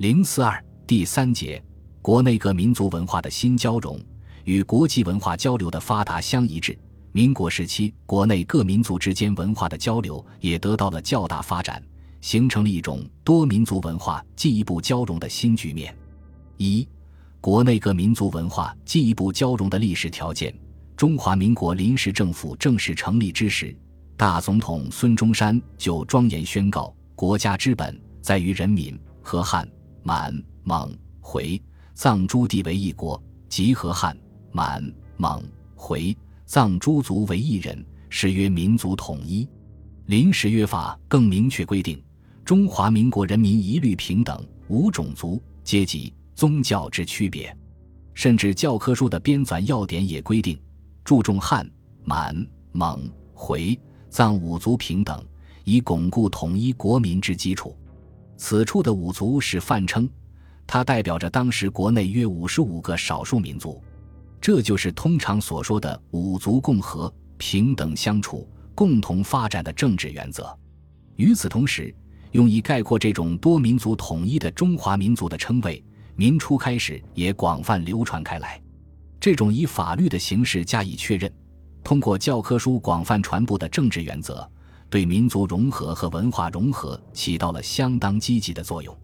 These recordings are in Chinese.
零四二第三节，国内各民族文化的新交融与国际文化交流的发达相一致。民国时期，国内各民族之间文化的交流也得到了较大发展，形成了一种多民族文化进一步交融的新局面。一、国内各民族文化进一步交融的历史条件。中华民国临时政府正式成立之时，大总统孙中山就庄严宣告：“国家之本在于人民，和汉、满、蒙、回、藏诸地为一国，即和汉、满、蒙、回。”藏诸族为一人，是曰民族统一。临时约法更明确规定，中华民国人民一律平等，无种族、阶级、宗教之区别。甚至教科书的编纂要点也规定，注重汉、满、蒙、回、藏五族平等，以巩固统一国民之基础。此处的五族是泛称，它代表着当时国内约五十五个少数民族。这就是通常所说的五族共和、平等相处、共同发展的政治原则。与此同时，用以概括这种多民族统一的中华民族的称谓，民初开始也广泛流传开来。这种以法律的形式加以确认，通过教科书广泛传播的政治原则，对民族融合和文化融合起到了相当积极的作用。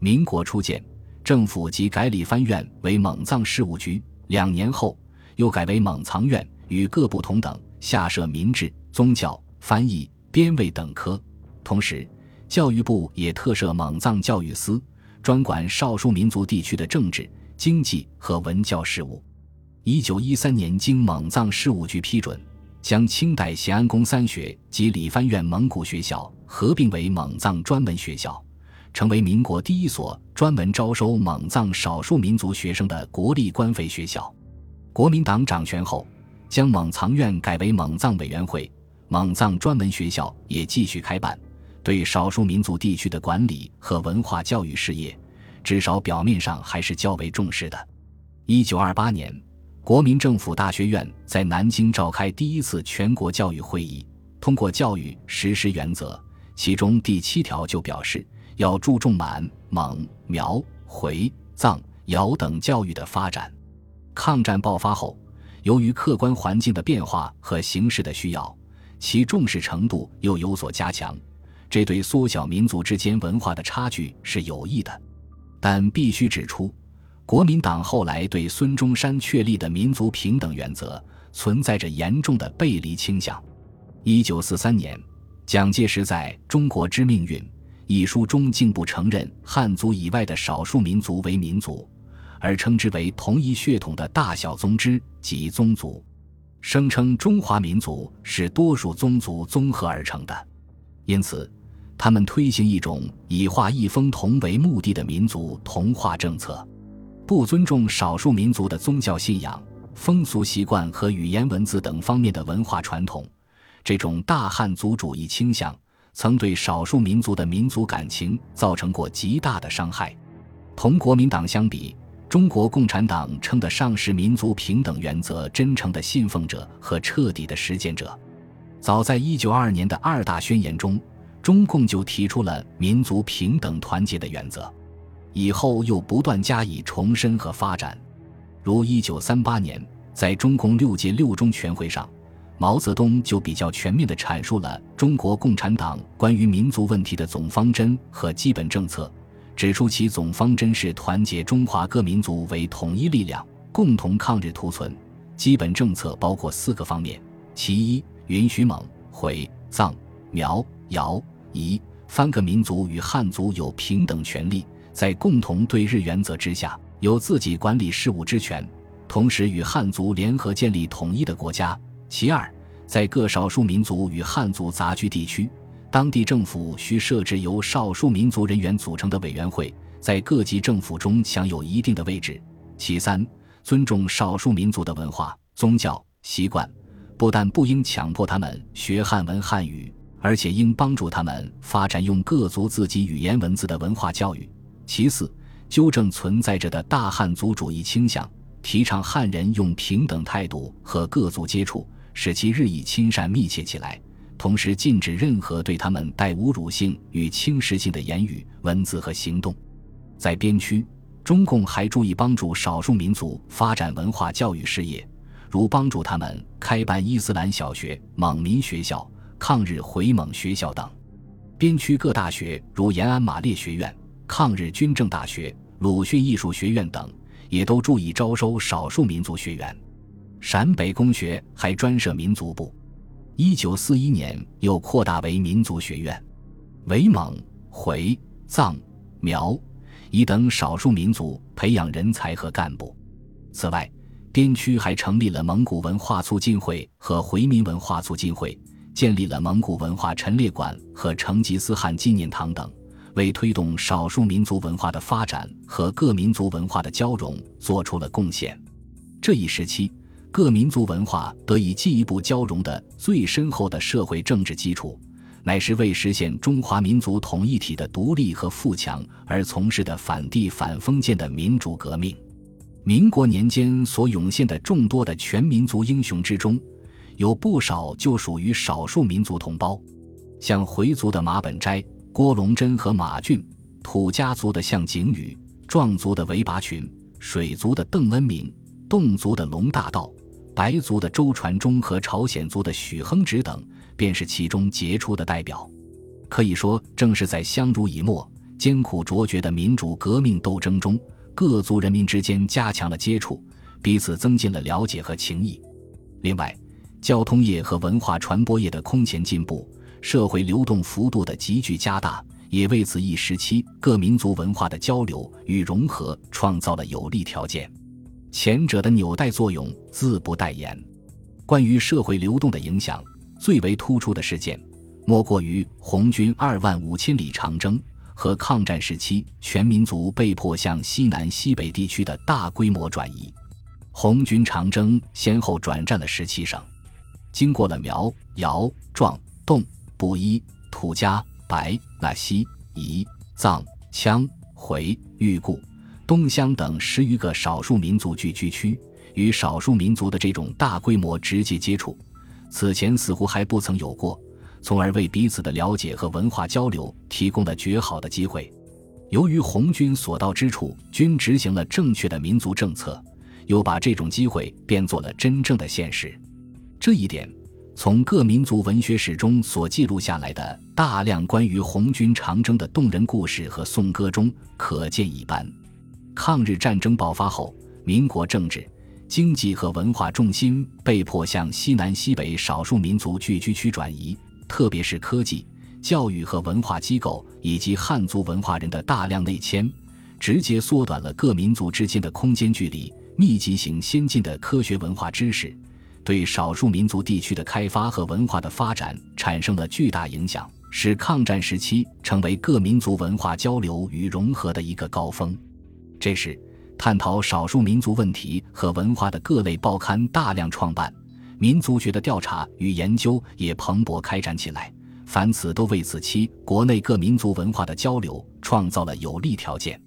民国初建，政府即改理藩院为蒙藏事务局。两年后，又改为蒙藏院，与各部同等，下设民治、宗教、翻译、编卫等科。同时，教育部也特设蒙藏教育司，专管少数民族地区的政治、经济和文教事务。一九一三年，经蒙藏事务局批准，将清代咸安宫三学及理藩院蒙古学校合并为蒙藏专门学校。成为民国第一所专门招收蒙藏少数民族学生的国立官费学校。国民党掌权后，将蒙藏院改为蒙藏委员会，蒙藏专门学校也继续开办，对少数民族地区的管理和文化教育事业，至少表面上还是较为重视的。一九二八年，国民政府大学院在南京召开第一次全国教育会议，通过教育实施原则，其中第七条就表示。要注重满、蒙、苗、回、藏、瑶等教育的发展。抗战爆发后，由于客观环境的变化和形势的需要，其重视程度又有所加强。这对缩小民族之间文化的差距是有益的。但必须指出，国民党后来对孙中山确立的民族平等原则存在着严重的背离倾向。一九四三年，蒋介石在中国之命运。一书中竟不承认汉族以外的少数民族为民族，而称之为同一血统的大小宗支及宗族，声称中华民族是多数宗族综合而成的。因此，他们推行一种以化一风同为目的的民族同化政策，不尊重少数民族的宗教信仰、风俗习惯和语言文字等方面的文化传统。这种大汉族主义倾向。曾对少数民族的民族感情造成过极大的伤害。同国民党相比，中国共产党称得上是民族平等原则真诚的信奉者和彻底的实践者。早在1922年的二大宣言中，中共就提出了民族平等团结的原则，以后又不断加以重申和发展。如1938年，在中共六届六中全会上。毛泽东就比较全面地阐述了中国共产党关于民族问题的总方针和基本政策，指出其总方针是团结中华各民族为统一力量，共同抗日图存。基本政策包括四个方面：其一，允许蒙、回、藏、苗、瑶、彝三个民族与汉族有平等权利，在共同对日原则之下，有自己管理事务之权，同时与汉族联合建立统一的国家。其二，在各少数民族与汉族杂居地区，当地政府需设置由少数民族人员组成的委员会，在各级政府中享有一定的位置。其三，尊重少数民族的文化、宗教习惯，不但不应强迫他们学汉文汉语，而且应帮助他们发展用各族自己语言文字的文化教育。其四，纠正存在着的大汉族主义倾向，提倡汉人用平等态度和各族接触。使其日益亲善密切起来，同时禁止任何对他们带侮辱性与轻视性的言语、文字和行动。在边区，中共还注意帮助少数民族发展文化教育事业，如帮助他们开办伊斯兰小学、蒙民学校、抗日回蒙学校等。边区各大学，如延安马列学院、抗日军政大学、鲁迅艺术学院等，也都注意招收少数民族学员。陕北公学还专设民族部。一九四一年又扩大为民族学院，为蒙、回、藏、苗、彝等少数民族培养人才和干部。此外，边区还成立了蒙古文化促进会和回民文化促进会，建立了蒙古文化陈列馆和成吉思汗纪念堂等，为推动少数民族文化的发展和各民族文化的交融做出了贡献。这一时期。各民族文化得以进一步交融的最深厚的社会政治基础，乃是为实现中华民族统一体的独立和富强而从事的反帝反封建的民主革命。民国年间所涌现的众多的全民族英雄之中，有不少就属于少数民族同胞，像回族的马本斋、郭龙珍和马俊，土家族的向景宇，壮族的韦拔群，水族的邓恩敏，侗族的龙大道。白族的周传忠和朝鲜族的许亨直等，便是其中杰出的代表。可以说，正是在相濡以沫、艰苦卓绝的民主革命斗争中，各族人民之间加强了接触，彼此增进了了解和情谊。另外，交通业和文化传播业的空前进步，社会流动幅度的急剧加大，也为此一时期各民族文化的交流与融合创造了有利条件。前者的纽带作用自不待言。关于社会流动的影响，最为突出的事件，莫过于红军二万五千里长征和抗战时期全民族被迫向西南、西北地区的大规模转移。红军长征先后转战了十七省，经过了苗、瑶、壮、侗、布依、土家、白、纳西、彝、藏、羌、回、裕固。东乡等十余个少数民族聚居区，与少数民族的这种大规模直接接触，此前似乎还不曾有过，从而为彼此的了解和文化交流提供了绝好的机会。由于红军所到之处均执行了正确的民族政策，又把这种机会变作了真正的现实。这一点，从各民族文学史中所记录下来的大量关于红军长征的动人故事和颂歌中可见一斑。抗日战争爆发后，民国政治、经济和文化重心被迫向西南、西北少数民族聚居区转移，特别是科技、教育和文化机构以及汉族文化人的大量内迁，直接缩短了各民族之间的空间距离。密集型先进的科学文化知识，对少数民族地区的开发和文化的发展产生了巨大影响，使抗战时期成为各民族文化交流与融合的一个高峰。这时，探讨少数民族问题和文化的各类报刊大量创办，民族学的调查与研究也蓬勃开展起来。凡此都为此期国内各民族文化的交流创造了有利条件。